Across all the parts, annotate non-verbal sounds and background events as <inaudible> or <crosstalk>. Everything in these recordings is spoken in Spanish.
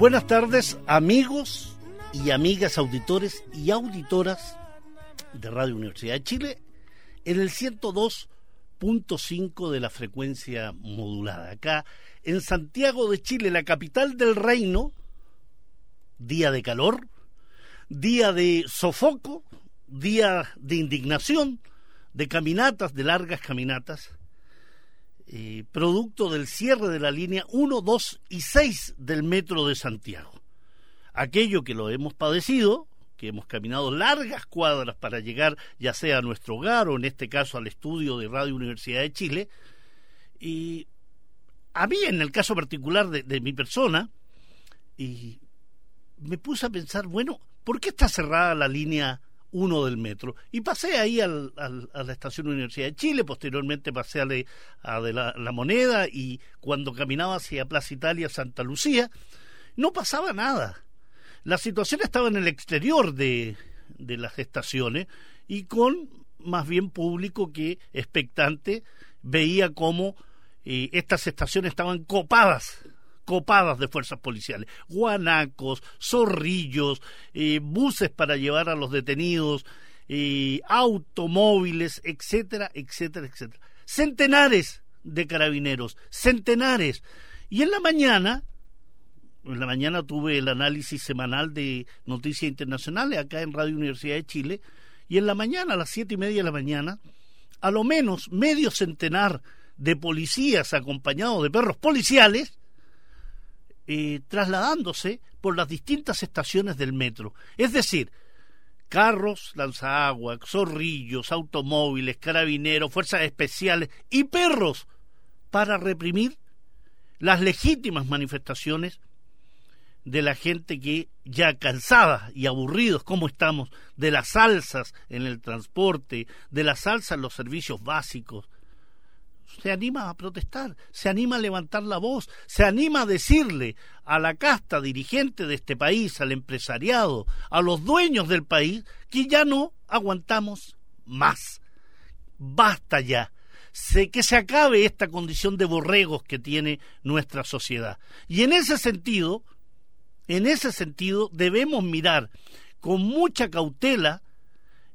Buenas tardes, amigos y amigas auditores y auditoras de Radio Universidad de Chile en el 102.5 de la frecuencia modulada. Acá en Santiago de Chile, la capital del reino, día de calor, día de sofoco, día de indignación, de caminatas, de largas caminatas, eh, producto del cierre de la línea 1, 2 y 6 del metro de Santiago. Aquello que lo hemos padecido, que hemos caminado largas cuadras para llegar ya sea a nuestro hogar o en este caso al estudio de Radio Universidad de Chile, y a mí en el caso particular de, de mi persona, y me puse a pensar, bueno, ¿por qué está cerrada la línea uno del metro. Y pasé ahí al, a la estación Universidad de Chile, posteriormente pasé a, a de la, Moneda y cuando caminaba hacia Plaza Italia, Santa Lucía, no pasaba nada. La situación estaba en el exterior de, de las estaciones y con más bien público que expectante veía cómo eh, estas estaciones estaban copadas copadas de fuerzas policiales, guanacos, zorrillos, eh, buses para llevar a los detenidos, eh, automóviles, etcétera, etcétera, etcétera. Centenares de carabineros, centenares. Y en la mañana, en la mañana tuve el análisis semanal de noticias internacionales acá en Radio Universidad de Chile, y en la mañana, a las siete y media de la mañana, a lo menos medio centenar de policías acompañados de perros policiales eh, trasladándose por las distintas estaciones del metro. Es decir, carros, lanzaagua, zorrillos, automóviles, carabineros, fuerzas especiales y perros para reprimir las legítimas manifestaciones de la gente que ya cansada y aburridos como estamos de las alzas en el transporte, de las alzas en los servicios básicos, se anima a protestar, se anima a levantar la voz, se anima a decirle a la casta dirigente de este país, al empresariado, a los dueños del país, que ya no aguantamos más. Basta ya. Sé que se acabe esta condición de borregos que tiene nuestra sociedad. Y en ese sentido, en ese sentido, debemos mirar con mucha cautela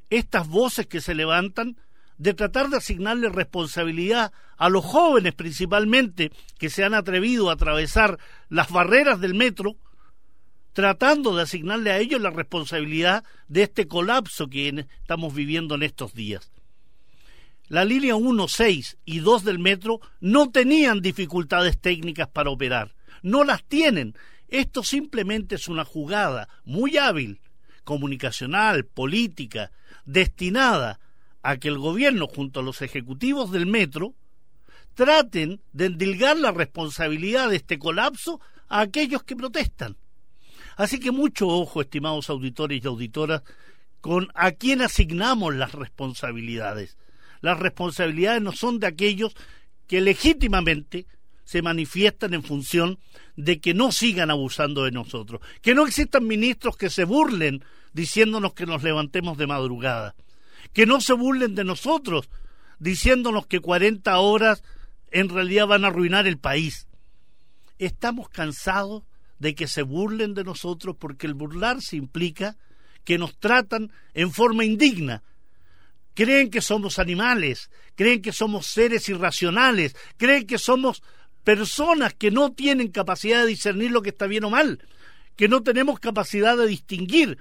estas voces que se levantan de tratar de asignarle responsabilidad a los jóvenes principalmente que se han atrevido a atravesar las barreras del metro, tratando de asignarle a ellos la responsabilidad de este colapso que estamos viviendo en estos días. La línea 1, 6 y 2 del metro no tenían dificultades técnicas para operar, no las tienen. Esto simplemente es una jugada muy hábil, comunicacional, política, destinada a que el gobierno junto a los ejecutivos del metro traten de endilgar la responsabilidad de este colapso a aquellos que protestan. Así que mucho ojo, estimados auditores y auditoras, con a quién asignamos las responsabilidades. Las responsabilidades no son de aquellos que legítimamente se manifiestan en función de que no sigan abusando de nosotros, que no existan ministros que se burlen diciéndonos que nos levantemos de madrugada, que no se burlen de nosotros diciéndonos que 40 horas en realidad van a arruinar el país. Estamos cansados de que se burlen de nosotros porque el burlarse implica que nos tratan en forma indigna. Creen que somos animales, creen que somos seres irracionales, creen que somos personas que no tienen capacidad de discernir lo que está bien o mal, que no tenemos capacidad de distinguir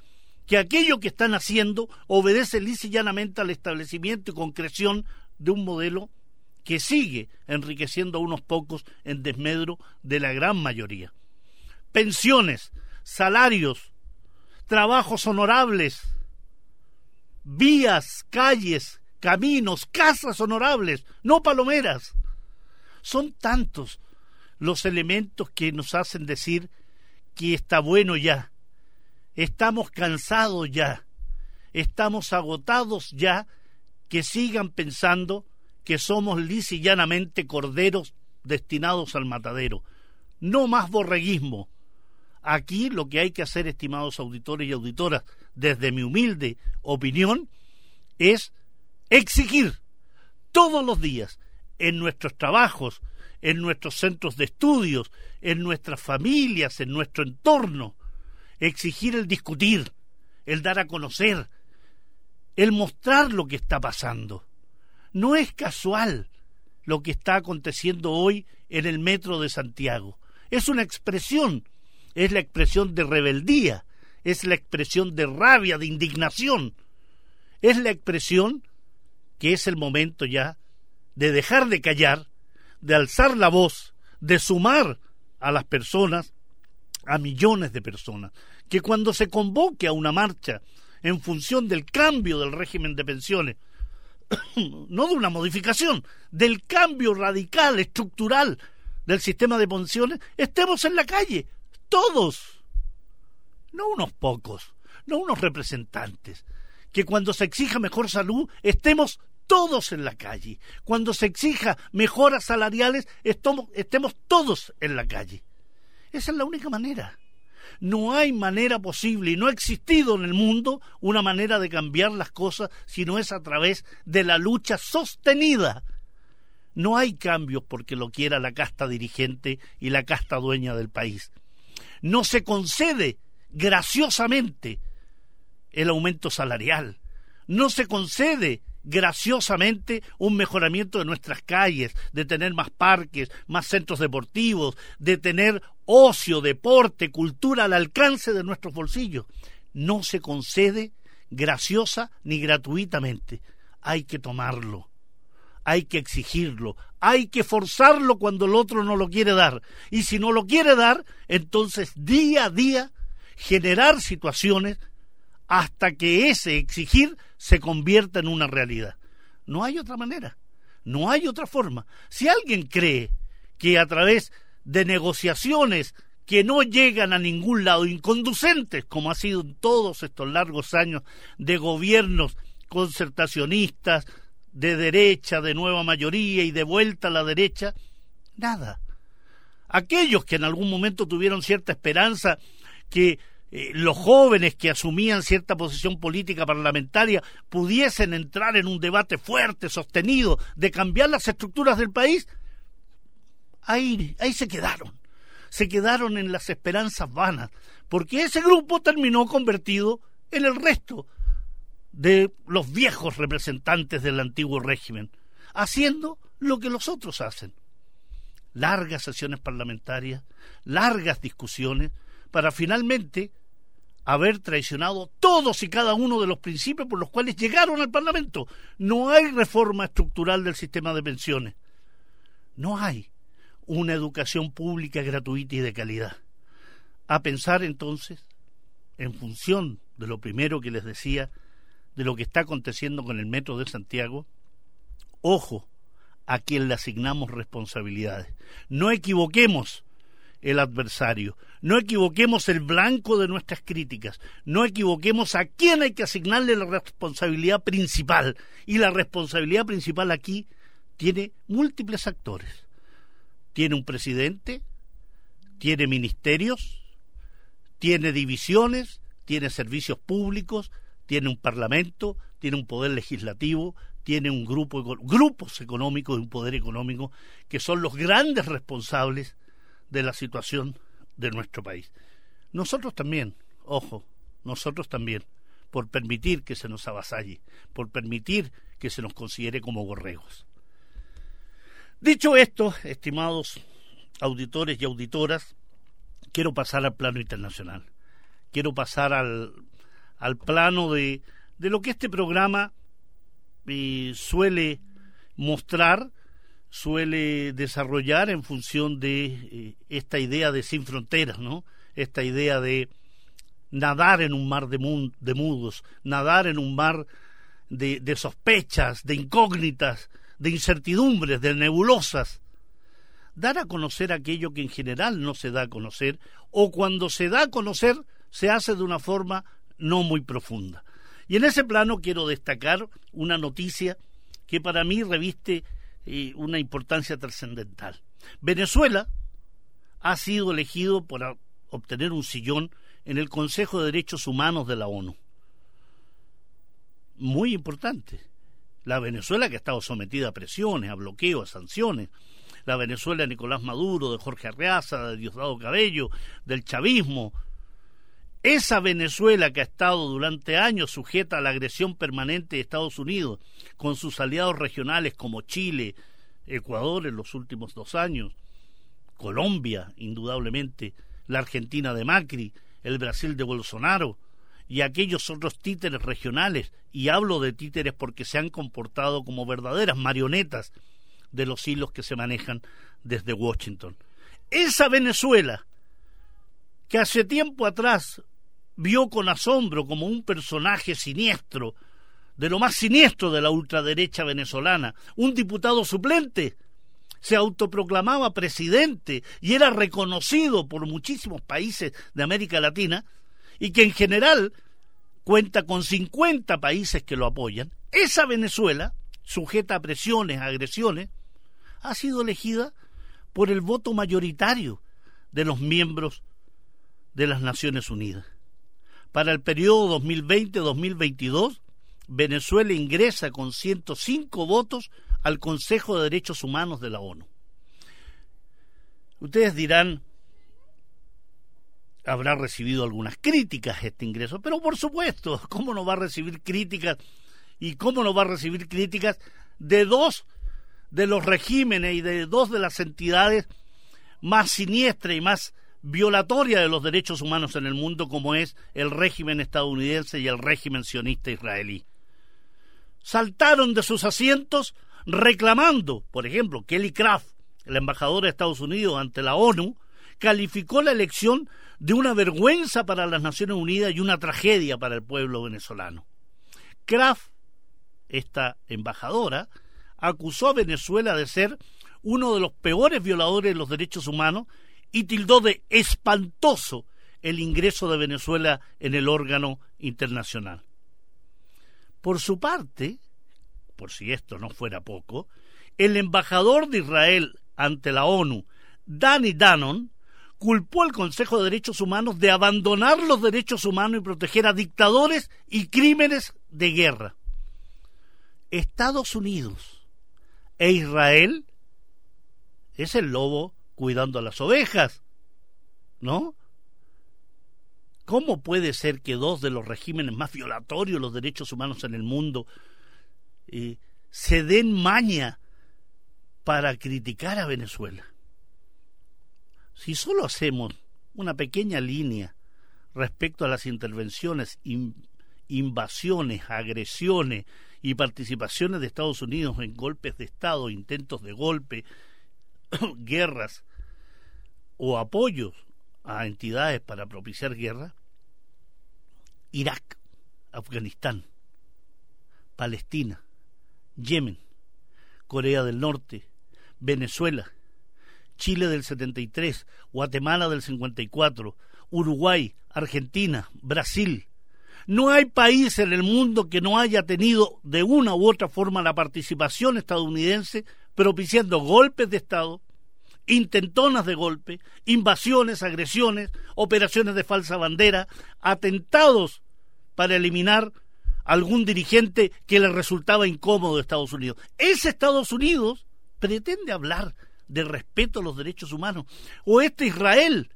que aquello que están haciendo obedece lisa al establecimiento y concreción de un modelo que sigue enriqueciendo a unos pocos en desmedro de la gran mayoría. Pensiones, salarios, trabajos honorables, vías, calles, caminos, casas honorables, no palomeras. Son tantos los elementos que nos hacen decir que está bueno ya, estamos cansados ya, estamos agotados ya, que sigan pensando que somos llanamente corderos destinados al matadero. No más borreguismo. Aquí lo que hay que hacer, estimados auditores y auditoras, desde mi humilde opinión, es exigir todos los días en nuestros trabajos, en nuestros centros de estudios, en nuestras familias, en nuestro entorno, exigir el discutir, el dar a conocer, el mostrar lo que está pasando. No es casual lo que está aconteciendo hoy en el metro de Santiago. Es una expresión, es la expresión de rebeldía, es la expresión de rabia, de indignación, es la expresión que es el momento ya de dejar de callar, de alzar la voz, de sumar a las personas, a millones de personas, que cuando se convoque a una marcha en función del cambio del régimen de pensiones, <coughs> no de una modificación, del cambio radical, estructural del sistema de pensiones, estemos en la calle, todos, no unos pocos, no unos representantes, que cuando se exija mejor salud estemos todos en la calle, cuando se exija mejoras salariales estemos, todos en la calle. Esa es la única manera. No hay manera posible y no ha existido en el mundo una manera de cambiar las cosas si no es a través de la lucha sostenida. No hay cambios porque lo quiera la casta dirigente y la casta dueña del país. No se concede graciosamente el aumento salarial. No se concede graciosamente un mejoramiento de nuestras calles, de tener más parques, más centros deportivos, de tener ocio, deporte, cultura al alcance de nuestros bolsillos. No se concede graciosa ni gratuitamente. Hay que tomarlo, hay que exigirlo, hay que forzarlo cuando el otro no lo quiere dar. Y si no lo quiere dar, entonces día a día generar situaciones hasta que ese exigir se convierta en una realidad. No hay otra manera, no hay otra forma. Si alguien cree que a través de negociaciones que no llegan a ningún lado, inconducentes, como ha sido en todos estos largos años de gobiernos concertacionistas, de derecha, de nueva mayoría y de vuelta a la derecha, nada. Aquellos que en algún momento tuvieron cierta esperanza que eh, los jóvenes que asumían cierta posición política parlamentaria pudiesen entrar en un debate fuerte, sostenido, de cambiar las estructuras del país, ahí, ahí se quedaron. Se quedaron en las esperanzas vanas, porque ese grupo terminó convertido en el resto de los viejos representantes del antiguo régimen, haciendo lo que los otros hacen. Largas sesiones parlamentarias, largas discusiones, para finalmente haber traicionado todos y cada uno de los principios por los cuales llegaron al Parlamento. No hay reforma estructural del sistema de pensiones. No hay una educación pública gratuita y de calidad. A pensar entonces, en función de lo primero que les decía, de lo que está aconteciendo con el Metro de Santiago, ojo a quien le asignamos responsabilidades. No equivoquemos el adversario. No equivoquemos el blanco de nuestras críticas. No equivoquemos a quién hay que asignarle la responsabilidad principal. Y la responsabilidad principal aquí tiene múltiples actores. Tiene un presidente, tiene ministerios, tiene divisiones, tiene servicios públicos, tiene un parlamento, tiene un poder legislativo, tiene un grupo, grupos económicos y un poder económico que son los grandes responsables de la situación de nuestro país. Nosotros también, ojo, nosotros también, por permitir que se nos avasalle, por permitir que se nos considere como borregos. Dicho esto, estimados auditores y auditoras, quiero pasar al plano internacional. Quiero pasar al, al plano de, de lo que este programa eh, suele mostrar, suele desarrollar en función de eh, esta idea de sin fronteras, ¿no? Esta idea de nadar en un mar de, de mudos, nadar en un mar de, de sospechas, de incógnitas, de incertidumbres, de nebulosas. Dar a conocer aquello que en general no se da a conocer, o cuando se da a conocer, se hace de una forma no muy profunda. Y en ese plano quiero destacar una noticia que para mí reviste eh, una importancia trascendental. Venezuela ha sido elegido por obtener un sillón en el Consejo de Derechos Humanos de la ONU. Muy importante. La Venezuela que ha estado sometida a presiones, a bloqueos, a sanciones. La Venezuela de Nicolás Maduro, de Jorge Arreaza, de Diosdado Cabello, del chavismo, esa Venezuela que ha estado durante años sujeta a la agresión permanente de Estados Unidos, con sus aliados regionales como Chile, Ecuador en los últimos dos años, Colombia, indudablemente, la Argentina de Macri, el Brasil de Bolsonaro y aquellos otros títeres regionales, y hablo de títeres porque se han comportado como verdaderas marionetas de los hilos que se manejan desde Washington. Esa Venezuela que hace tiempo atrás vio con asombro como un personaje siniestro, de lo más siniestro de la ultraderecha venezolana, un diputado suplente, se autoproclamaba presidente y era reconocido por muchísimos países de América Latina, y que en general cuenta con 50 países que lo apoyan, esa Venezuela, sujeta a presiones, a agresiones, ha sido elegida por el voto mayoritario de los miembros de las Naciones Unidas. Para el periodo 2020-2022, Venezuela ingresa con 105 votos al Consejo de Derechos Humanos de la ONU. Ustedes dirán, habrá recibido algunas críticas este ingreso, pero por supuesto, <laughs> ¿cómo no va a recibir críticas? ¿Y cómo no va a recibir críticas de dos de los regímenes y de dos de las entidades más siniestras y más violatoria de los derechos humanos en el mundo como es el régimen estadounidense y el régimen sionista israelí. Saltaron de sus asientos reclamando, por ejemplo, Kelly Craft, el embajador de Estados Unidos ante la ONU, calificó la elección de una vergüenza para las Naciones Unidas y una tragedia para el pueblo venezolano. Kraft, esta embajadora, acusó a Venezuela de ser uno de los peores violadores de los derechos humanos y tildó de espantoso el ingreso de Venezuela en el órgano internacional. Por su parte, por si esto no fuera poco, el embajador de Israel ante la ONU, Danny Dannon, culpó al Consejo de Derechos Humanos de abandonar los derechos humanos y proteger a dictadores y crímenes de guerra. Estados Unidos e Israel es el lobo cuidando a las ovejas, ¿no? ¿Cómo puede ser que dos de los regímenes más violatorios de los derechos humanos en el mundo eh, se den maña para criticar a Venezuela? Si solo hacemos una pequeña línea respecto a las intervenciones, invasiones, agresiones y participaciones de Estados Unidos en golpes de Estado, intentos de golpe, <coughs> guerras o apoyos a entidades para propiciar guerra, Irak, Afganistán, Palestina, Yemen, Corea del Norte, Venezuela, Chile del 73, Guatemala del 54, Uruguay, Argentina, Brasil. No hay país en el mundo que no haya tenido de una u otra forma la participación estadounidense propiciando golpes de Estado, intentonas de golpe, invasiones, agresiones, operaciones de falsa bandera, atentados para eliminar algún dirigente que le resultaba incómodo de Estados Unidos. Ese Estados Unidos pretende hablar de respeto a los derechos humanos. O este Israel,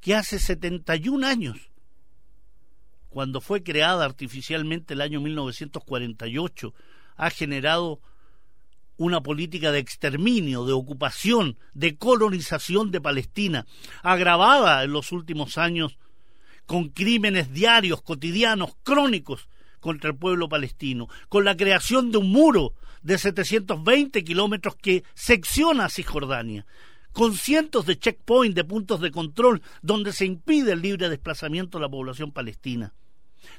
que hace 71 años, cuando fue creada artificialmente el año 1948, ha generado una política de exterminio, de ocupación, de colonización de Palestina, agravada en los últimos años con crímenes diarios, cotidianos, crónicos contra el pueblo palestino, con la creación de un muro de 720 kilómetros que secciona a Cisjordania, con cientos de checkpoints, de puntos de control, donde se impide el libre desplazamiento de la población palestina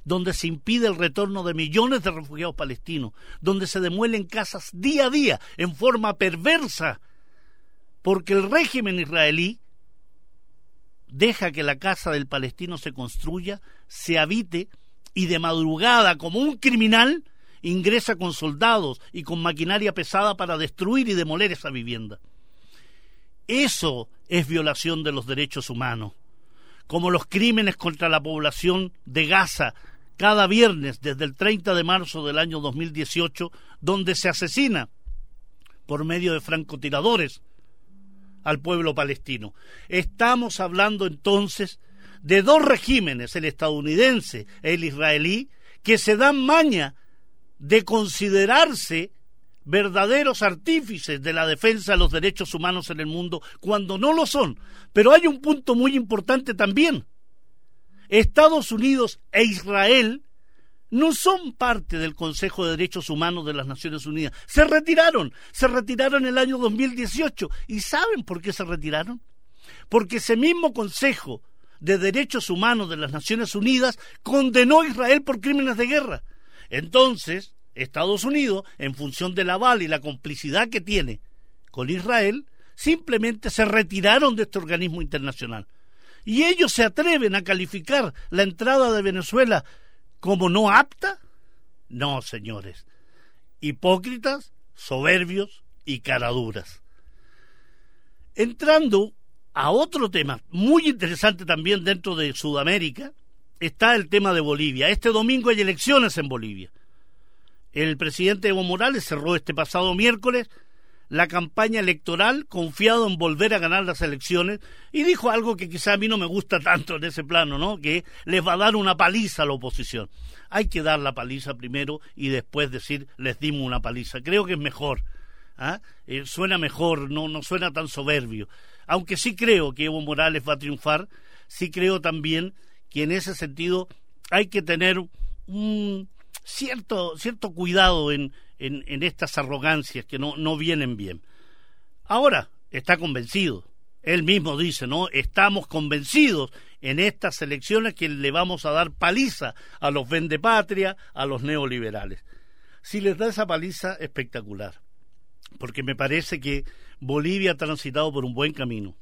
donde se impide el retorno de millones de refugiados palestinos, donde se demuelen casas día a día en forma perversa, porque el régimen israelí deja que la casa del palestino se construya, se habite y de madrugada, como un criminal, ingresa con soldados y con maquinaria pesada para destruir y demoler esa vivienda. Eso es violación de los derechos humanos como los crímenes contra la población de Gaza cada viernes desde el 30 de marzo del año 2018, donde se asesina por medio de francotiradores al pueblo palestino. Estamos hablando entonces de dos regímenes, el estadounidense y el israelí, que se dan maña de considerarse verdaderos artífices de la defensa de los derechos humanos en el mundo cuando no lo son. Pero hay un punto muy importante también. Estados Unidos e Israel no son parte del Consejo de Derechos Humanos de las Naciones Unidas. Se retiraron, se retiraron en el año 2018. ¿Y saben por qué se retiraron? Porque ese mismo Consejo de Derechos Humanos de las Naciones Unidas condenó a Israel por crímenes de guerra. Entonces, Estados Unidos, en función del aval y la complicidad que tiene con Israel, simplemente se retiraron de este organismo internacional. Y ellos se atreven a calificar la entrada de Venezuela como no apta. No, señores. Hipócritas, soberbios y caraduras. Entrando a otro tema muy interesante también dentro de Sudamérica, está el tema de Bolivia. Este domingo hay elecciones en Bolivia. El presidente Evo Morales cerró este pasado miércoles la campaña electoral confiado en volver a ganar las elecciones y dijo algo que quizá a mí no me gusta tanto en ese plano, ¿no? Que les va a dar una paliza a la oposición. Hay que dar la paliza primero y después decir les dimos una paliza. Creo que es mejor. ¿ah? Eh, suena mejor, no, no suena tan soberbio. Aunque sí creo que Evo Morales va a triunfar, sí creo también que en ese sentido hay que tener un, cierto, cierto cuidado en, en, estas arrogancias que no, no vienen bien. Ahora está convencido. Él mismo dice, ¿no? Estamos convencidos en estas elecciones que le vamos a dar paliza a los vendepatria, a los neoliberales. Si les da esa paliza, espectacular. Porque me parece que Bolivia ha transitado por un buen camino.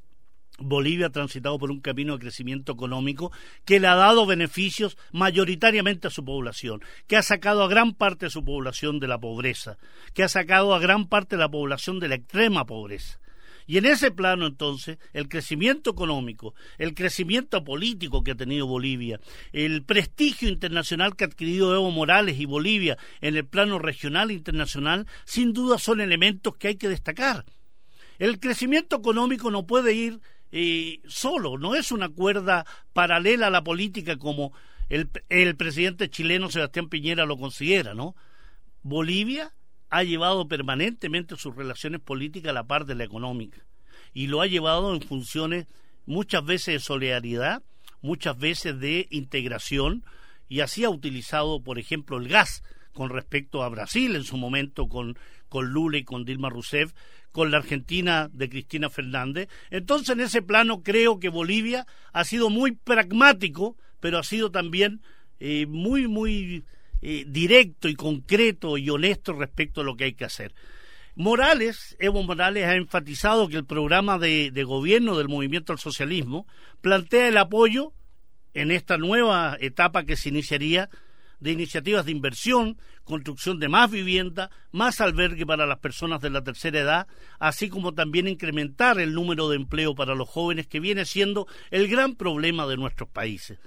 Bolivia ha transitado por un camino de crecimiento económico que le ha dado beneficios mayoritariamente a su población, que ha sacado a gran parte de su población de la pobreza, que ha sacado a gran parte de la población de la extrema pobreza. Y en ese plano, entonces, el crecimiento económico, el crecimiento político que ha tenido Bolivia, el prestigio internacional que ha adquirido Evo Morales y Bolivia en el plano regional e internacional, sin duda son elementos que hay que destacar. El crecimiento económico no puede ir solo, no es una cuerda paralela a la política como el, el presidente chileno Sebastián Piñera lo considera, ¿no? Bolivia ha llevado permanentemente sus relaciones políticas a la par de la económica y lo ha llevado en funciones muchas veces de solidaridad, muchas veces de integración y así ha utilizado, por ejemplo, el gas con respecto a Brasil en su momento con, con Lula y con Dilma Rousseff, con la Argentina de Cristina Fernández. Entonces, en ese plano creo que Bolivia ha sido muy pragmático, pero ha sido también eh, muy, muy eh, directo y concreto y honesto respecto a lo que hay que hacer. Morales, Evo Morales ha enfatizado que el programa de, de gobierno del movimiento al socialismo plantea el apoyo en esta nueva etapa que se iniciaría de iniciativas de inversión, construcción de más vivienda, más albergue para las personas de la tercera edad, así como también incrementar el número de empleo para los jóvenes, que viene siendo el gran problema de nuestros países.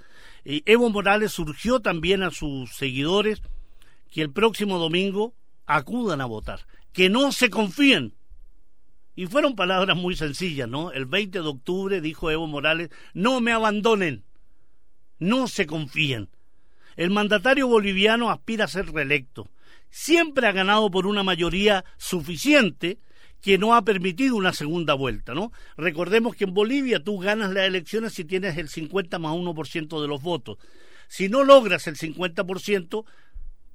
Evo Morales surgió también a sus seguidores que el próximo domingo acudan a votar, que no se confíen. Y fueron palabras muy sencillas, ¿no? El 20 de octubre dijo Evo Morales, no me abandonen, no se confíen. El mandatario boliviano aspira a ser reelecto. siempre ha ganado por una mayoría suficiente que no ha permitido una segunda vuelta, ¿no? Recordemos que en Bolivia tú ganas las elecciones si tienes el 50 más 1% de los votos. Si no logras el 50%,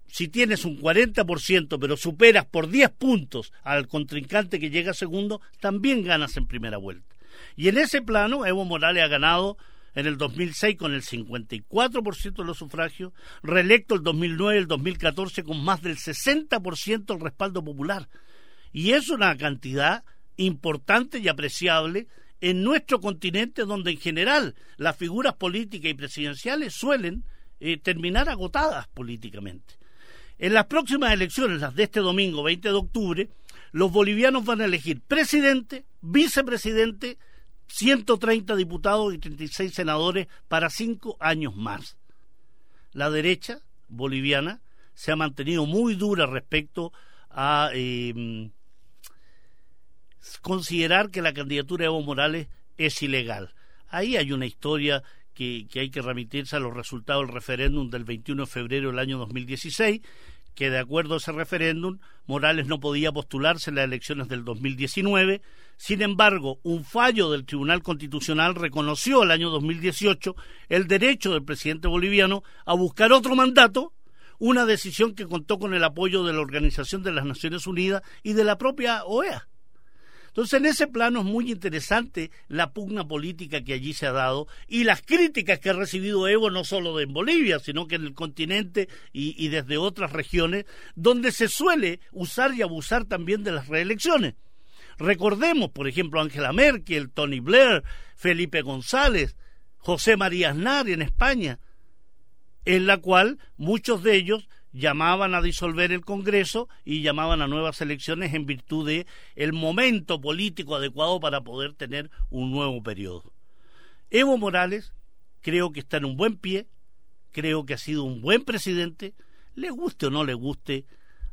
si tienes un 40%, pero superas por 10 puntos al contrincante que llega segundo, también ganas en primera vuelta. Y en ese plano, Evo Morales ha ganado en el 2006 con el 54% de los sufragios, reelecto el 2009 y el 2014 con más del 60% el respaldo popular. Y es una cantidad importante y apreciable en nuestro continente donde en general las figuras políticas y presidenciales suelen eh, terminar agotadas políticamente. En las próximas elecciones, las de este domingo 20 de octubre, los bolivianos van a elegir presidente, vicepresidente, 130 diputados y 36 senadores para cinco años más. La derecha boliviana se ha mantenido muy dura respecto a eh, considerar que la candidatura de Evo Morales es ilegal. Ahí hay una historia que, que, hay que remitirse a los resultados del referéndum del 21 de febrero del año 2016, que de acuerdo a ese referéndum, Morales no podía postularse en las elecciones del 2019. Sin embargo, un fallo del Tribunal Constitucional reconoció el año 2018 el derecho del presidente boliviano a buscar otro mandato, una decisión que contó con el apoyo de la Organización de las Naciones Unidas y de la propia OEA. Entonces, en ese plano es muy interesante la pugna política que allí se ha dado y las críticas que ha recibido Evo no solo en Bolivia, sino que en el continente y, y desde otras regiones, donde se suele usar y abusar también de las reelecciones. Recordemos, por ejemplo, Angela Merkel, Tony Blair, Felipe González, José María Aznar en España, en la cual muchos de ellos llamaban a disolver el Congreso y llamaban a nuevas elecciones en virtud de el momento político adecuado para poder tener un nuevo periodo. Evo Morales creo que está en un buen pie, creo que ha sido un buen presidente, le guste o no le guste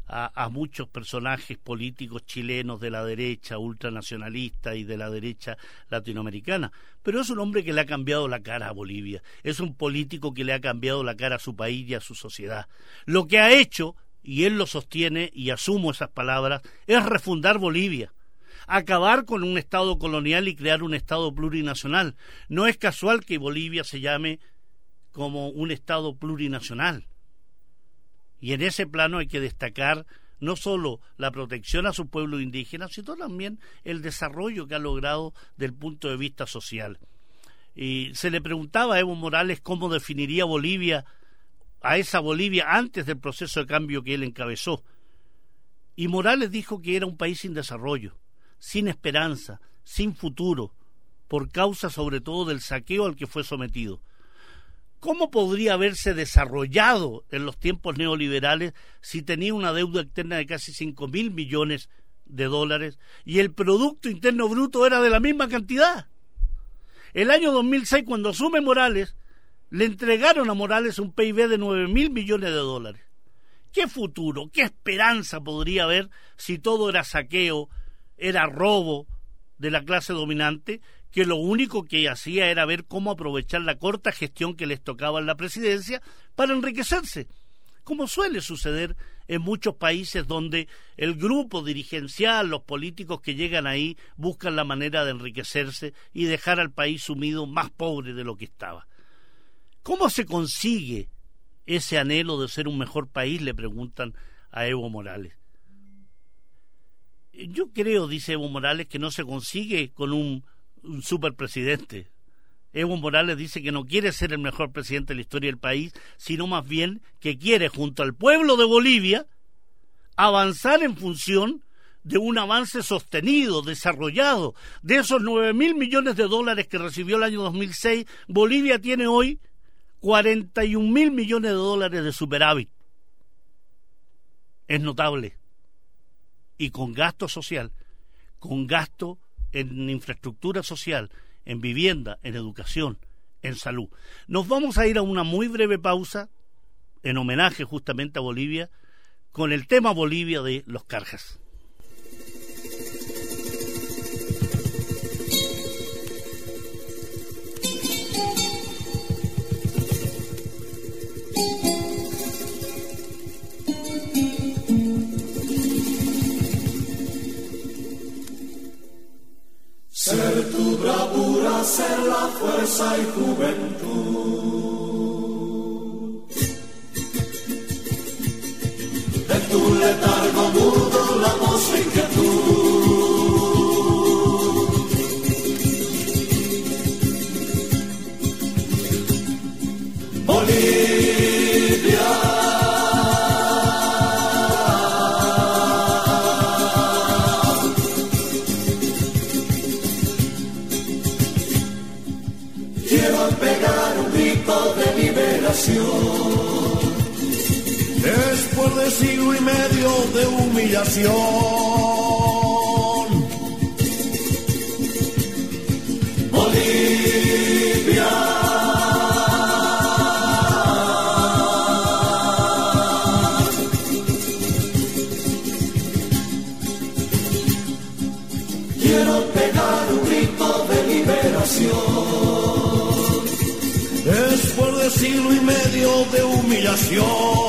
a, muchos personajes políticos chilenos de la derecha ultranacionalista y de la derecha latinoamericana, pero es un hombre que le ha cambiado la cara a Bolivia, es un político que le ha cambiado la cara a su país y a su sociedad. Lo que ha hecho, y él lo sostiene y asumo esas palabras, es refundar Bolivia acabar con un Estado colonial y crear un Estado plurinacional. No es casual que Bolivia se llame como un Estado plurinacional. Y en ese plano hay que destacar no solo la protección a su pueblo indígena, sino también el desarrollo que ha logrado del punto de vista social. Y se le preguntaba a Evo Morales cómo definiría Bolivia, a esa Bolivia antes del proceso de cambio que él encabezó. Y Morales dijo que era un país sin desarrollo, sin esperanza, sin futuro, por causa sobre todo del saqueo al que fue sometido. ¿Cómo podría haberse desarrollado en los tiempos neoliberales si tenía una deuda externa de casi cinco mil millones de dólares y el Producto Interno Bruto era de la misma cantidad? El año 2006, cuando asume Morales, le entregaron a Morales un PIB de nueve mil millones de dólares. ¿Qué futuro, qué esperanza podría haber si todo era saqueo, era robo de la clase dominante que lo único que hacía era ver cómo aprovechar la corta gestión que les tocaba en la presidencia para enriquecerse, como suele suceder en muchos países donde el grupo dirigencial, los políticos que llegan ahí, buscan la manera de enriquecerse y dejar al país sumido más pobre de lo que estaba. ¿Cómo se consigue ese anhelo de ser un mejor país? le preguntan a Evo Morales. Yo creo, dice Evo Morales, que no se consigue con un un superpresidente. Evo Morales dice que no quiere ser el mejor presidente de la historia del país, sino más bien que quiere, junto al pueblo de Bolivia, avanzar en función de un avance sostenido, desarrollado. De esos nueve mil millones de dólares que recibió el año 2006, Bolivia tiene hoy 41 mil millones de dólares de superávit. Es notable. Y con gasto social, con gasto en infraestructura social, en vivienda, en educación, en salud. Nos vamos a ir a una muy breve pausa en homenaje justamente a Bolivia con el tema Bolivia de los Carjas. Bravura, ser la fuerza y juventud. De tu letargo mudo la voz inquietud. Después de siglo y medio de humillación, humillación.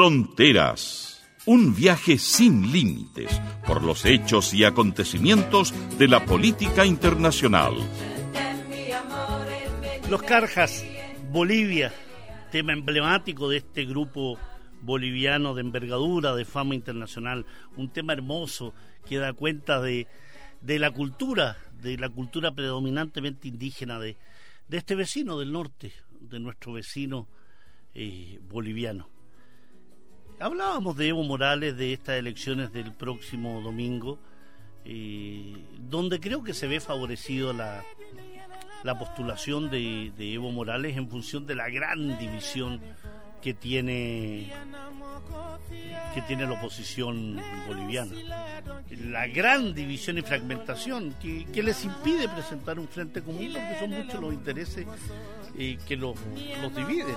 Fronteras. Un viaje sin límites por los hechos y acontecimientos de la política internacional. Los Carjas, Bolivia, tema emblemático de este grupo boliviano de envergadura, de fama internacional, un tema hermoso que da cuenta de, la cultura, de la cultura predominantemente indígena de, de este vecino del norte, de nuestro vecino eh, boliviano. Hablábamos de Evo Morales, de estas elecciones del próximo domingo, eh, donde creo que se ve favorecido la, la postulación de, de, Evo Morales en función de la gran división que tiene que tiene la oposición boliviana. La gran división y fragmentación que, que les impide presentar un frente común porque son muchos los intereses eh, que los, los dividen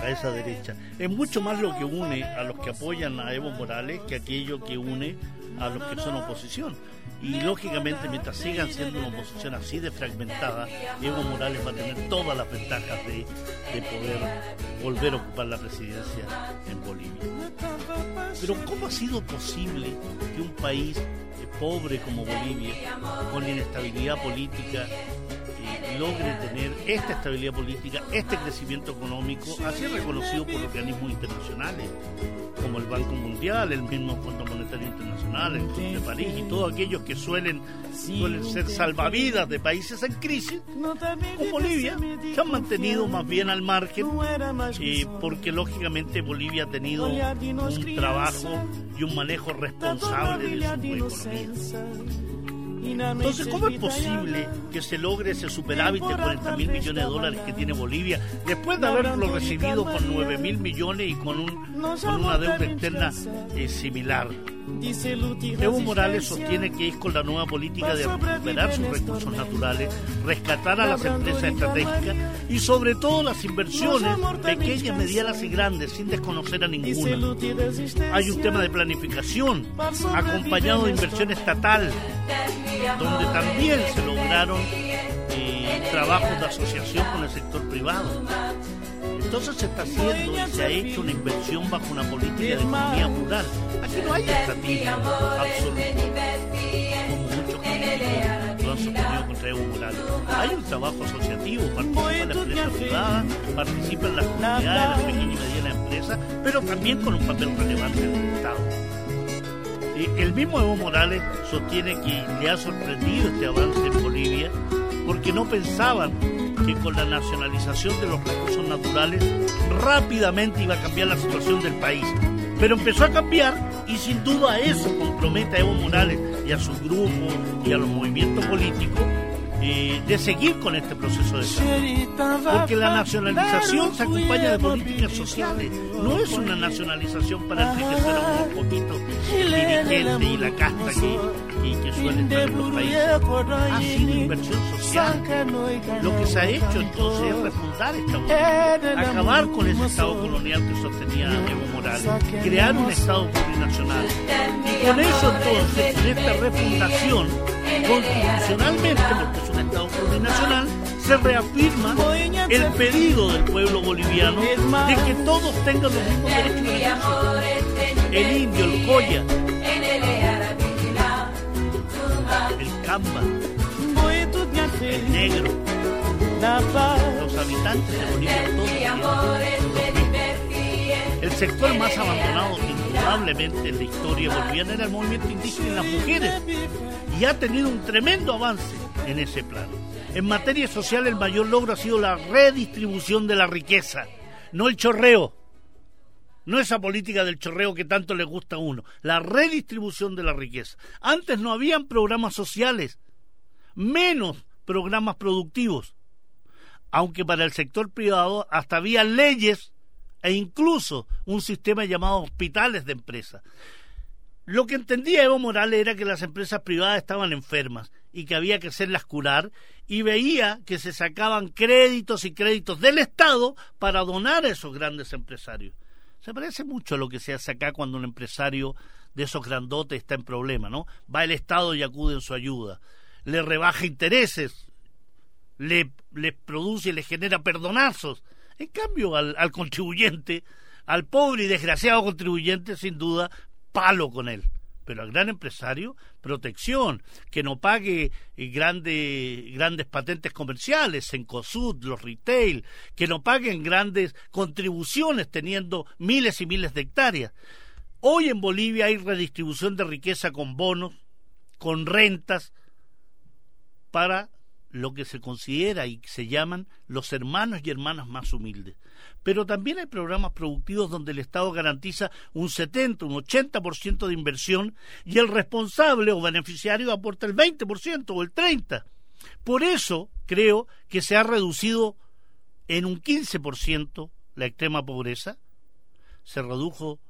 a esa derecha. Es mucho más lo que une a los que apoyan a Evo Morales que aquello que une a los que son oposición. Y lógicamente, mientras sigan siendo una oposición así de fragmentada, Evo Morales va a tener todas las ventajas de, de poder volver a ocupar la presidencia en Bolivia. Pero ¿cómo ha sido posible que un país pobre como Bolivia, con inestabilidad política, logre tener esta estabilidad política, este crecimiento económico, así reconocido por organismos internacionales, como el Banco Mundial, el mismo Fondo Monetario Internacional, el Club de París y todos aquellos que suelen, suelen ser salvavidas de países en crisis, como Bolivia, se han mantenido más bien al margen, eh, porque lógicamente Bolivia ha tenido un trabajo y un manejo responsable de su economía. Entonces, ¿cómo es posible que se logre ese superávit de 40 mil millones de dólares que tiene Bolivia después de haberlo recibido con 9 mil millones y con, un, una deuda externa eh, similar? Evo Morales sostiene que es con la nueva política de recuperar sus recursos naturales, rescatar a las empresas estratégicas y sobre todo las inversiones pequeñas, medianas y grandes, sin desconocer a ninguna. Hay un tema de planificación, acompañado de inversión estatal, donde también se lograron eh, trabajos de asociación con el sector privado. Entonces se está haciendo y se ha hecho una inversión bajo una política de economía rural. Aquí no hay estrategia absoluto, como muchos contra Evo Morales. Hay un trabajo asociativo, participa la empresa privada, participan las comunidades, las pequeñas y medianas empresas, pero también con un papel relevante del Estado. El mismo Evo Morales sostiene que le ha sorprendido este avance en Bolivia porque no pensaban que con la nacionalización de los recursos naturales rápidamente iba a cambiar la situación del país. Pero empezó a cambiar y sin duda eso compromete a Evo Morales y a su grupo y a los movimientos políticos eh, de seguir con este proceso de cambio. Porque la nacionalización se acompaña de políticas sociales, no es una nacionalización para enriquecer a unos poquitos. gente y la casta que, que, suele estar en los países. Ha sido inversión social. Lo que se ha hecho entonces es refundar esta Unión, acabar con ese Estado colonial que sostenía Evo Morales, crear un Estado plurinacional. Y con eso entonces, en esta refundación, constitucionalmente, porque es un Estado plurinacional, se reafirma el pedido del pueblo boliviano de que todos tengan los mismos derechos El indio, el coya, los habitantes de Bolivia, todos el sector más abandonado indudablemente en la historia boliviana era el movimiento indígena y las mujeres y ha tenido un tremendo avance en ese plano. En materia social el mayor logro ha sido la redistribución de la riqueza, no el chorreo. No esa política del chorreo que tanto le gusta a uno, la redistribución de la riqueza. Antes no habían programas sociales, menos programas productivos, aunque para el sector privado hasta había leyes e incluso un sistema llamado hospitales de empresas. Lo que entendía Evo Morales era que las empresas privadas estaban enfermas y que había que hacerlas curar y veía que se sacaban créditos y créditos del Estado para donar a esos grandes empresarios. Se parece mucho a lo que se hace acá cuando un empresario de esos grandotes está en problema, ¿no? Va el Estado y acude en su ayuda. Le rebaja intereses, le, le produce y le genera perdonazos. En cambio, al, al contribuyente, al pobre y desgraciado contribuyente, sin duda, palo con él pero al gran empresario, protección, que no pague eh, grandes patentes comerciales, en COSUD, los retail, que no paguen grandes contribuciones teniendo miles y miles de hectáreas. Hoy en Bolivia hay redistribución de riqueza con bonos, con rentas, para lo que se considera y se llaman los hermanos y hermanas más humildes pero también hay programas productivos donde el Estado garantiza un 70, un 80% de inversión y el responsable o beneficiario aporta el 20% o el 30%. Por eso creo que se ha reducido en un 15% la extrema pobreza, se redujo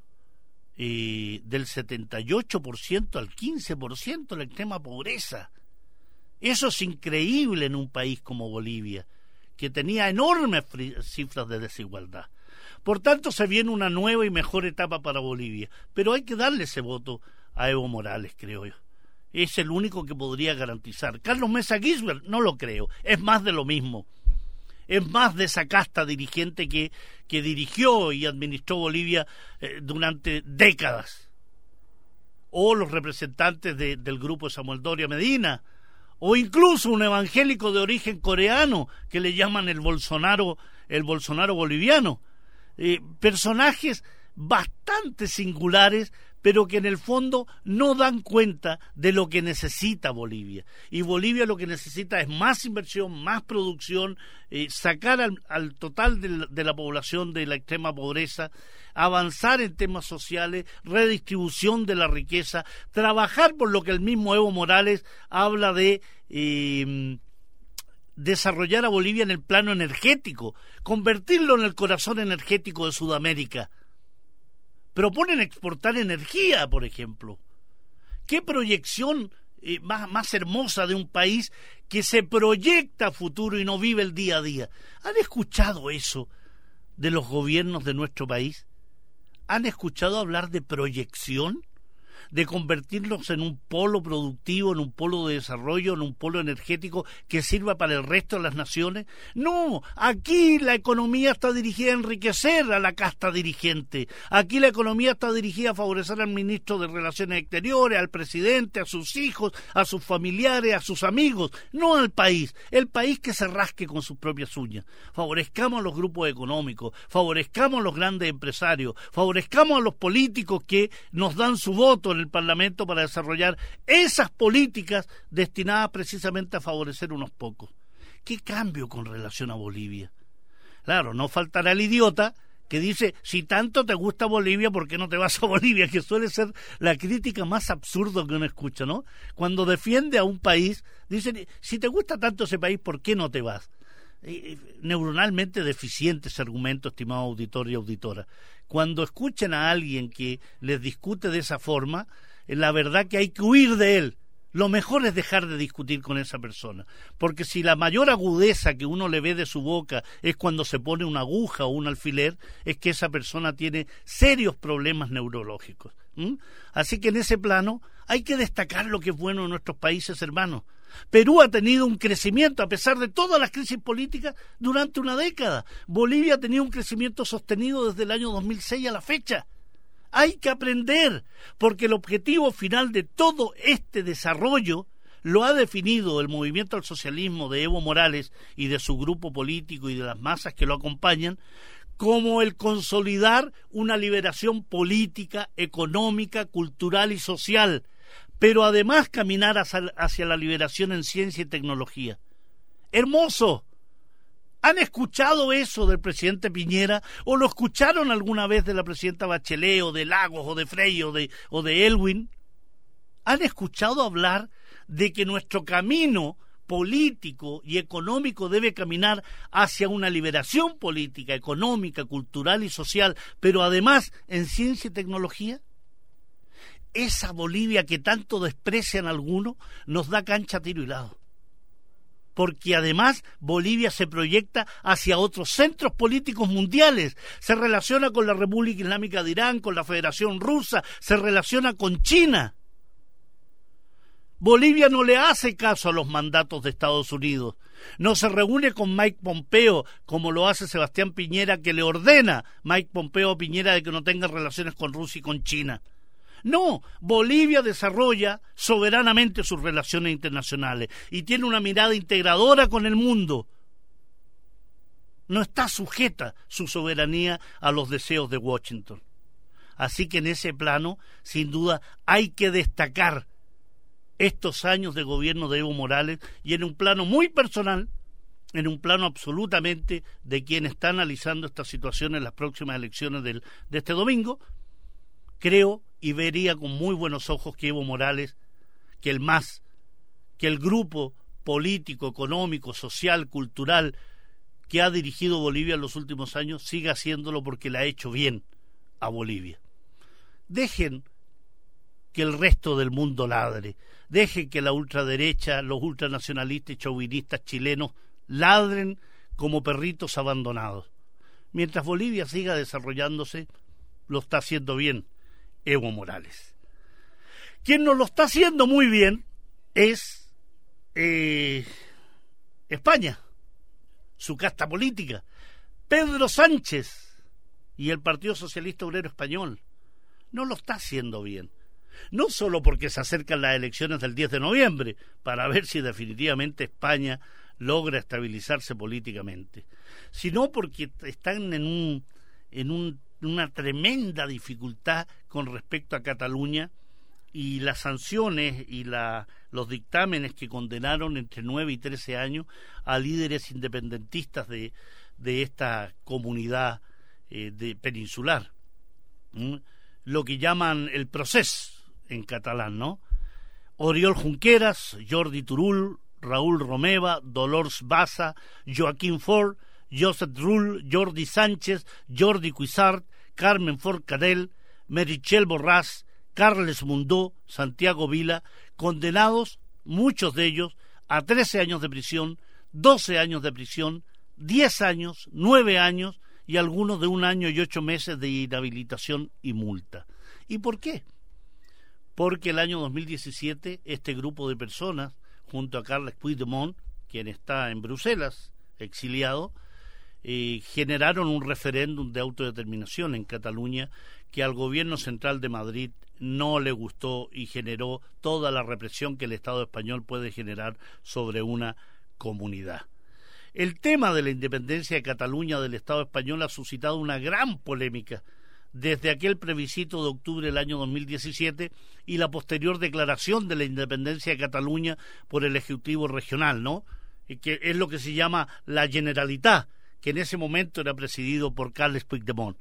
eh, del 78% al 15% la extrema pobreza. Eso es increíble en un país como Bolivia que tenía enormes cifras de desigualdad. Por tanto, se viene una nueva y mejor etapa para Bolivia, pero hay que darle ese voto a Evo Morales, creo yo. Es el único que podría garantizar. Carlos Mesa Gisbert, no lo creo, es más de lo mismo. Es más de esa casta dirigente que, que dirigió y administró Bolivia eh, durante décadas. O los representantes del grupo Samuel Doria Medina, o incluso un evangélico de origen coreano que le llaman el Bolsonaro, el Bolsonaro boliviano. Eh, personajes bastante singulares, pero que en el fondo no dan cuenta de lo que necesita Bolivia. Y Bolivia lo que necesita es más inversión, más producción, eh, sacar al, total de la, población de la extrema pobreza, avanzar en temas sociales, redistribución de la riqueza, trabajar por lo que el mismo Evo Morales habla de... Eh, desarrollar a Bolivia en el plano energético, convertirlo en el corazón energético de Sudamérica proponen exportar energía, por ejemplo. ¿Qué proyección eh, más, más hermosa de un país que se proyecta a futuro y no vive el día a día? ¿Han escuchado eso de los gobiernos de nuestro país? ¿Han escuchado hablar de proyección? De convertirnos en un polo productivo, en un polo de desarrollo, en un polo energético que sirva para el resto de las naciones. No, aquí la economía está dirigida a enriquecer a la casta dirigente. Aquí la economía está dirigida a favorecer al ministro de Relaciones Exteriores, al presidente, a sus hijos, a sus familiares, a sus amigos, no al país. El país que se rasque con sus propias uñas. Favorezcamos a los grupos económicos, favorezcamos a los grandes empresarios, favorezcamos a los políticos que nos dan su voto en el Parlamento para desarrollar esas políticas destinadas precisamente a favorecer unos pocos. ¿Qué cambio con relación a Bolivia? Claro, no faltará el idiota que dice, si tanto te gusta Bolivia, ¿por qué no te vas a <laughs> Bolivia? Que suele ser la crítica más absurda que uno escucha, ¿no? Cuando defiende a un país, dice, si te gusta tanto ese país, ¿por qué no te vas? Neuronalmente deficiente ese argumento, estimado auditor y auditora. Cuando escuchen a alguien que les discute de esa forma, la verdad que hay que huir de él. Lo mejor es dejar de discutir con esa persona, porque si la mayor agudeza que uno le ve de su boca es cuando se pone una aguja o un alfiler, es que esa persona tiene serios problemas neurológicos. Así que en ese plano hay que destacar lo que es bueno en nuestros países hermanos. Perú ha tenido un crecimiento a pesar de todas las crisis políticas durante una década. Bolivia ha tenido un crecimiento sostenido desde el año 2006 a la fecha. Hay que aprender, porque el objetivo final de todo este desarrollo lo ha definido el movimiento al socialismo de Evo Morales y de su grupo político y de las masas que lo acompañan como el consolidar una liberación política, económica, cultural y social, pero además caminar hacia, la liberación en ciencia y tecnología. Hermoso, ¿Han escuchado eso del presidente Piñera o lo escucharon alguna vez de la presidenta Bachelet o de Lagos o de Frey o de, o de Elwin? ¿Han escuchado hablar de que nuestro camino político y económico debe caminar hacia una liberación política, económica, cultural y social, pero además en ciencia y tecnología? Esa Bolivia que tanto desprecian algunos nos da cancha tiro y lado porque además Bolivia se proyecta hacia otros centros políticos mundiales, se relaciona con la República Islámica de Irán, con la Federación Rusa, se relaciona con China. Bolivia no le hace caso a los mandatos de Estados Unidos, no se reúne con Mike Pompeo como lo hace Sebastián Piñera, que le ordena Mike Pompeo a Piñera de que no tenga relaciones con Rusia y con China. No, Bolivia desarrolla soberanamente sus relaciones internacionales y tiene una mirada integradora con el mundo. No está sujeta su soberanía a los deseos de Washington. Así que en ese plano, sin duda, hay que destacar estos años de gobierno de Evo Morales y en un plano muy personal, en un plano absolutamente de quien está analizando esta situación en las próximas elecciones del, de este domingo, creo y vería con muy buenos ojos que Evo Morales, que el MAS, que el grupo político, económico, social, cultural que ha dirigido Bolivia en los últimos años, siga haciéndolo porque le ha hecho bien a Bolivia. Dejen que el resto del mundo ladre, dejen que la ultraderecha, los ultranacionalistas y chauvinistas chilenos ladren como perritos abandonados. Mientras Bolivia siga desarrollándose, lo está haciendo bien Evo Morales. Quien nos lo está haciendo muy bien es eh, España, su casta política, Pedro Sánchez y el Partido Socialista Obrero Español. No lo está haciendo bien. No solo porque se acercan las elecciones del 10 de noviembre, para ver si definitivamente España logra estabilizarse políticamente, sino porque están en un, en un una tremenda dificultad con respecto a Cataluña y las sanciones y la, los dictámenes que condenaron entre 9 y 13 años a líderes independentistas de, esta comunidad eh, de peninsular. Lo que llaman el proceso en catalán, ¿no? Oriol Junqueras, Jordi Turul, Raúl Romeva, Dolors Baza, Joaquín Ford, Joseph Rull, Jordi Sánchez, Jordi Cuisart, Carmen Forcadell, Merichel Borrás, Carles Mundó, Santiago Vila, condenados, muchos de ellos, a 13 años de prisión, 12 años de prisión, 10 años, 9 años y algunos de un año y ocho meses de inhabilitación y multa. ¿Y por qué? Porque el año 2017 este grupo de personas, junto a Carles Puigdemont, quien está en Bruselas, exiliado, generaron un referéndum de autodeterminación en Cataluña que al gobierno central de Madrid no le gustó y generó toda la represión que el Estado español puede generar sobre una comunidad. El tema de la independencia de Cataluña del Estado español ha suscitado una gran polémica desde aquel plebiscito de octubre del año 2017 y la posterior declaración de la independencia de Cataluña por el Ejecutivo Regional, ¿no? que es lo que se llama la Generalitat, que en ese momento era presidido por Carles Puigdemont.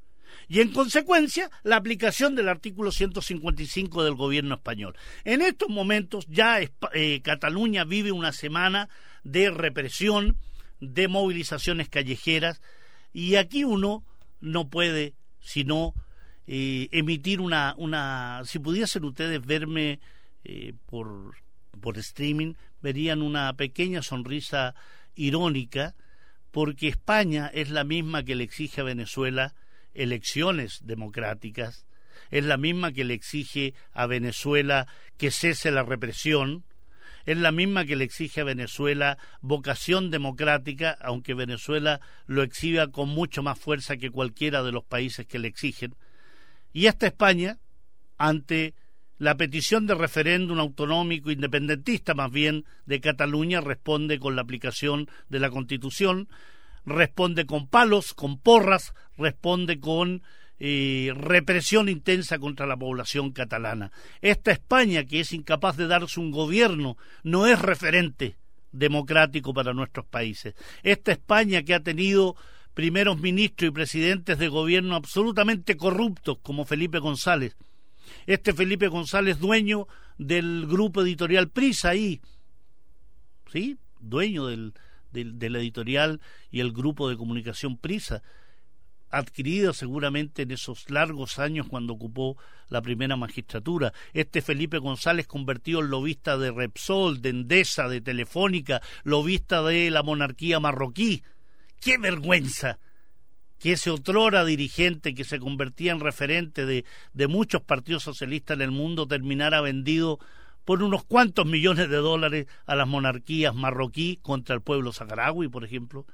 Y en consecuencia, la aplicación del artículo 155 del gobierno español. En estos momentos ya eh, Cataluña vive una semana de represión, de movilizaciones callejeras, y aquí uno no puede sino eh, emitir una, una, si pudiesen ustedes verme eh, por, por streaming, verían una pequeña sonrisa irónica, porque España es la misma que le exige a Venezuela elecciones democráticas, es la misma que le exige a Venezuela que cese la represión, es la misma que le exige a Venezuela vocación democrática, aunque Venezuela lo exhiba con mucho más fuerza que cualquiera de los países que le exigen. Y esta España, ante la petición de referéndum autonómico independentista, más bien de Cataluña, responde con la aplicación de la Constitución, responde con palos, con porras, responde con eh, represión intensa contra la población catalana. Esta España, que es incapaz de darse un gobierno, no es referente democrático para nuestros países. Esta España que ha tenido primeros ministros y presidentes de gobierno absolutamente corruptos, como Felipe González. Este Felipe González, dueño del grupo editorial Prisa, ahí, ¿sí? Dueño del, del, editorial y el grupo de comunicación Prisa, adquirido seguramente en esos largos años cuando ocupó la primera magistratura. Este Felipe González convertido en lobista de Repsol, de Endesa, de Telefónica, lobista de la monarquía marroquí. ¡Qué vergüenza! Que ese otrora dirigente que se convertía en referente de, muchos partidos socialistas en el mundo terminara vendido por unos cuantos millones de dólares a las monarquías marroquí contra el pueblo saharaui, por ejemplo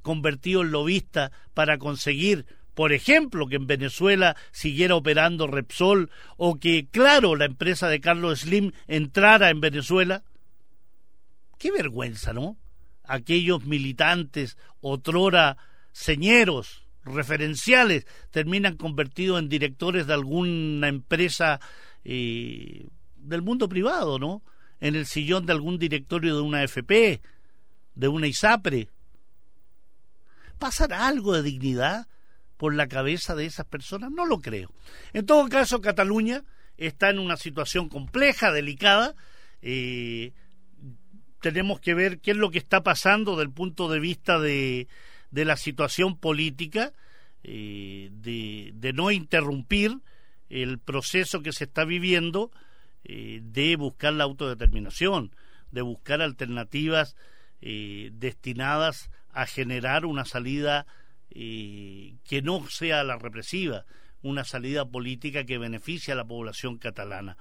convertido en lobista para conseguir, por ejemplo, que en Venezuela siguiera operando Repsol o que, claro, la empresa de Carlos Slim entrara en Venezuela. Qué vergüenza, ¿no? Aquellos militantes, otrora señeros, referenciales, terminan convertidos en directores de alguna empresa eh, del mundo privado, ¿no? En el sillón de algún directorio de una FP, de una ISAPRE. ¿Pasará algo de dignidad por la cabeza de esas personas? No lo creo. En todo caso, Cataluña está en una situación compleja, delicada. Eh, tenemos que ver qué es lo que está pasando del punto de vista de, de la situación política, eh, de, no interrumpir el proceso que se está viviendo eh, de buscar la autodeterminación, de buscar alternativas eh, destinadas a generar una salida que no sea la represiva, una salida política que beneficie a la población catalana.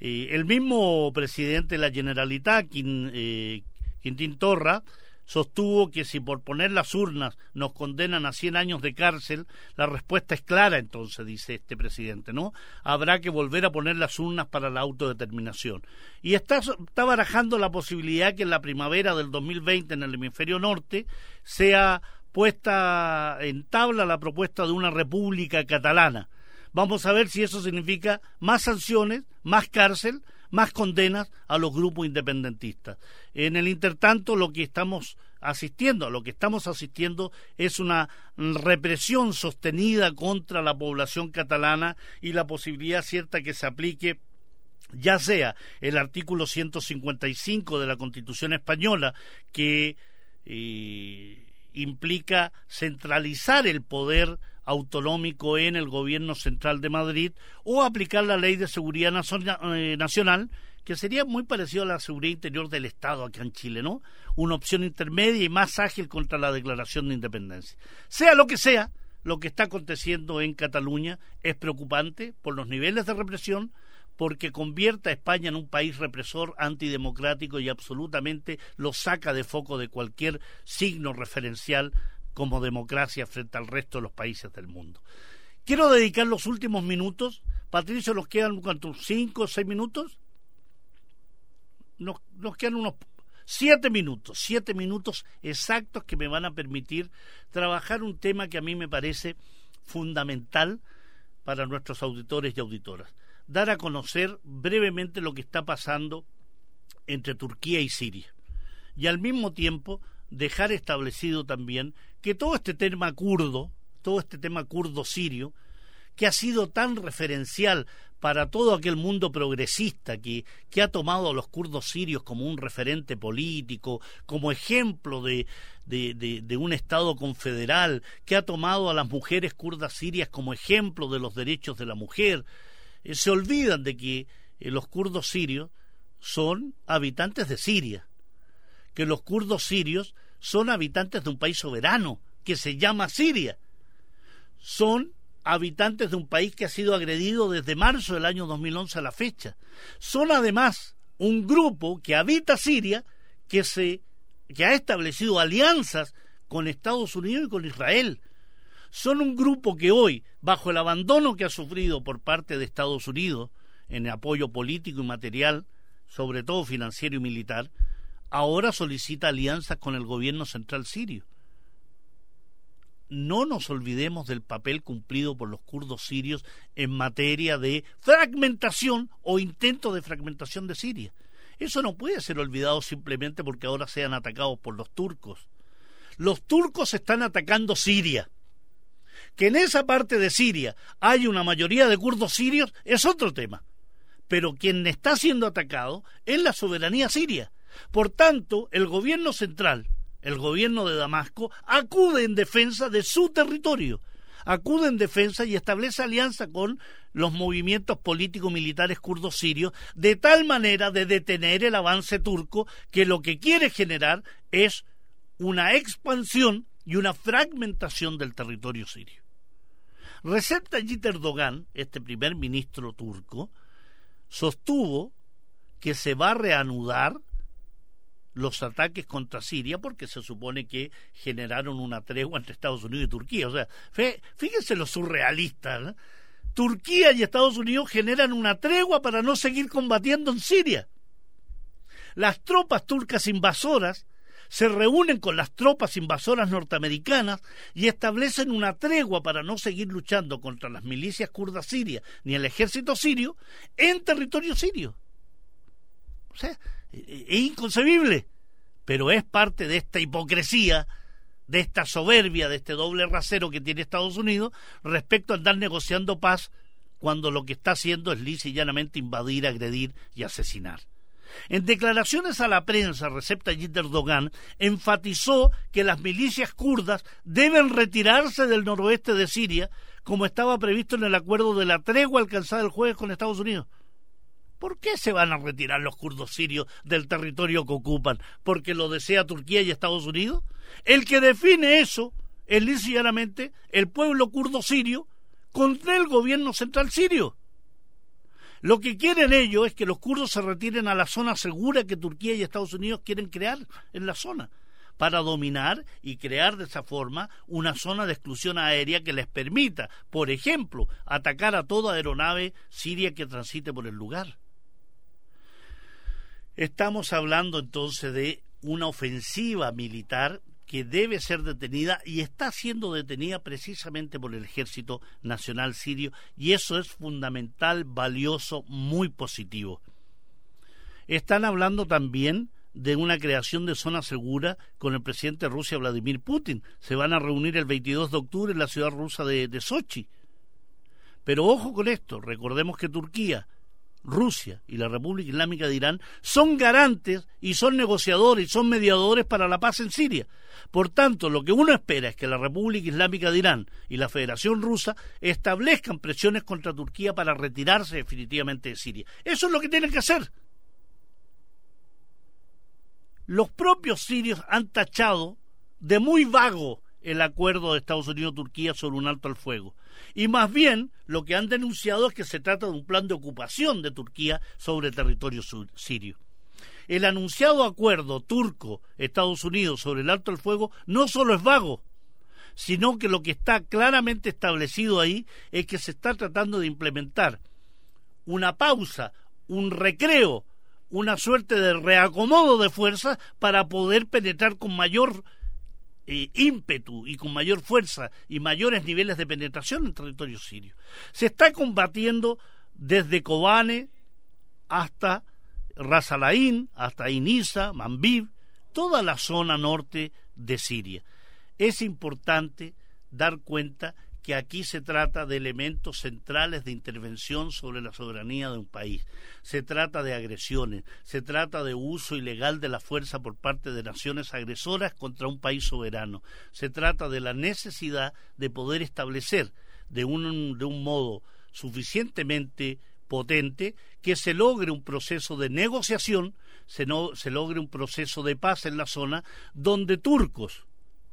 El mismo presidente de la Generalitat, Quintín Torra, sostuvo que si por poner las urnas nos condenan a 100 años de cárcel, la respuesta es clara entonces, dice este presidente, ¿no? Habrá que volver a poner las urnas para la autodeterminación. Y está, está barajando la posibilidad que en la primavera del 2020 en el hemisferio norte sea puesta en tabla la propuesta de una república catalana. Vamos a ver si eso significa más sanciones, más cárcel, más condenas a los grupos independentistas. En el intertanto, lo que estamos asistiendo, lo que estamos asistiendo es una represión sostenida contra la población catalana y la posibilidad cierta que se aplique ya sea el artículo 155 de la Constitución española que eh, implica centralizar el poder autonómico en el gobierno central de Madrid o aplicar la ley de seguridad eh, nacional que sería muy parecido a la seguridad interior del Estado acá en Chile, ¿no? Una opción intermedia y más ágil contra la declaración de independencia. Sea lo que sea, lo que está aconteciendo en Cataluña es preocupante por los niveles de represión, porque convierte a España en un país represor, antidemocrático y absolutamente lo saca de foco de cualquier signo referencial como democracia frente al resto de los países del mundo. Quiero dedicar los últimos minutos, Patricio, nos quedan cuántos, cinco o seis minutos. Nos, nos quedan unos siete minutos, siete minutos exactos que me van a permitir trabajar un tema que a mí me parece fundamental para nuestros auditores y auditoras. Dar a conocer brevemente lo que está pasando entre Turquía y Siria. Y al mismo tiempo dejar establecido también que todo este tema kurdo, todo este tema kurdo sirio, que ha sido tan referencial para todo aquel mundo progresista que, que ha tomado a los kurdos sirios como un referente político, como ejemplo de, de, de, un Estado confederal, que ha tomado a las mujeres kurdas sirias como ejemplo de los derechos de la mujer, eh, se olvidan de que eh, los kurdos sirios son habitantes de Siria, que los kurdos sirios son habitantes de un país soberano que se llama Siria. Son habitantes de un país que ha sido agredido desde marzo del año 2011 a la fecha. Son además un grupo que habita Siria que se que ha establecido alianzas con Estados Unidos y con Israel. Son un grupo que hoy, bajo el abandono que ha sufrido por parte de Estados Unidos en apoyo político y material, sobre todo financiero y militar, ahora solicita alianzas con el gobierno central sirio no nos olvidemos del papel cumplido por los kurdos sirios en materia de fragmentación o intento de fragmentación de Siria. Eso no puede ser olvidado simplemente porque ahora sean atacados por los turcos. Los turcos están atacando Siria. Que en esa parte de Siria hay una mayoría de kurdos sirios es otro tema. Pero quien está siendo atacado es la soberanía siria. Por tanto, el gobierno central, el gobierno de Damasco acude en defensa de su territorio, acude en defensa y establece alianza con los movimientos políticos militares kurdos sirios de tal manera de detener el avance turco que lo que quiere generar es una expansión y una fragmentación del territorio sirio. Recep Tayyip Erdogan, este primer ministro turco, sostuvo que se va a reanudar los ataques contra Siria porque se supone que generaron una tregua entre Estados Unidos y Turquía. O sea, fíjense lo surrealista. Turquía y Estados Unidos generan una tregua para no seguir combatiendo en Siria. Las tropas turcas invasoras se reúnen con las tropas invasoras norteamericanas y establecen una tregua para no seguir luchando contra las milicias kurdas sirias ni el ejército sirio en territorio sirio. O sea, es inconcebible, pero es parte de esta hipocresía, de esta soberbia, de este doble rasero que tiene Estados Unidos respecto a andar negociando paz cuando lo que está haciendo es lisa y llanamente invadir, agredir y asesinar. En declaraciones a la prensa, Recep Tayyip Erdogan enfatizó que las milicias kurdas deben retirarse del noroeste de Siria, como estaba previsto en el acuerdo de la tregua alcanzada el jueves con Estados Unidos. ¿Por qué se van a retirar los kurdos sirios del territorio que ocupan? ¿Porque lo desea Turquía y Estados Unidos? El que define eso es lisianamente el pueblo kurdo sirio contra el gobierno central sirio. Lo que quieren ellos es que los kurdos se retiren a la zona segura que Turquía y Estados Unidos quieren crear en la zona, para dominar y crear de esa forma una zona de exclusión aérea que les permita, por ejemplo, atacar a toda aeronave siria que transite por el lugar. Estamos hablando entonces de una ofensiva militar que debe ser detenida y está siendo detenida precisamente por el Ejército Nacional Sirio y eso es fundamental, valioso, muy positivo. Están hablando también de una creación de zona segura con el presidente de Rusia, Vladimir Putin. Se van a reunir el 22 de octubre en la ciudad rusa de, de Sochi. Pero ojo con esto, recordemos que Turquía Rusia y la República Islámica de Irán son garantes y son negociadores y son mediadores para la paz en Siria. Por tanto, lo que uno espera es que la República Islámica de Irán y la Federación Rusa establezcan presiones contra Turquía para retirarse definitivamente de Siria. Eso es lo que tienen que hacer. Los propios sirios han tachado de muy vago el acuerdo de Estados Unidos-Turquía sobre un alto al fuego. Y más bien lo que han denunciado es que se trata de un plan de ocupación de Turquía sobre el territorio sirio. El anunciado acuerdo turco-Estados Unidos sobre el alto al fuego no solo es vago, sino que lo que está claramente establecido ahí es que se está tratando de implementar una pausa, un recreo, una suerte de reacomodo de fuerzas para poder penetrar con mayor ímpetu y con mayor fuerza y mayores niveles de penetración en territorio sirio. Se está combatiendo desde Kobane hasta Ras hasta Inisa, Manbib, toda la zona norte de Siria. Es importante dar cuenta que aquí se trata de elementos centrales de intervención sobre la soberanía de un país. Se trata de agresiones, se trata de uso ilegal de la fuerza por parte de naciones agresoras contra un país soberano. Se trata de la necesidad de poder establecer de un, de un modo suficientemente potente que se logre un proceso de negociación, se, no, se logre un proceso de paz en la zona donde turcos,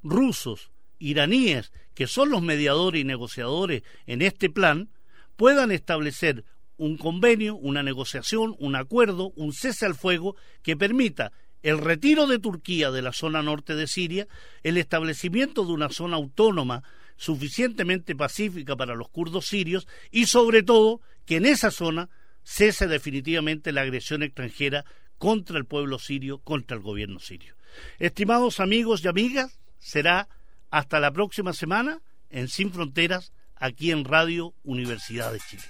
rusos, iraníes, que son los mediadores y negociadores en este plan, puedan establecer un convenio, una negociación, un acuerdo, un cese al fuego que permita el retiro de Turquía de la zona norte de Siria, el establecimiento de una zona autónoma suficientemente pacífica para los kurdos sirios y sobre todo que en esa zona cese definitivamente la agresión extranjera contra el pueblo sirio, contra el gobierno sirio. Estimados amigos y amigas, será hasta la próxima semana en Sin Fronteras, aquí en Radio Universidad de Chile.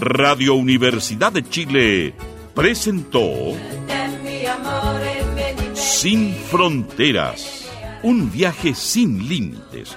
Radio Universidad de Chile presentó Sin Fronteras, un viaje sin límites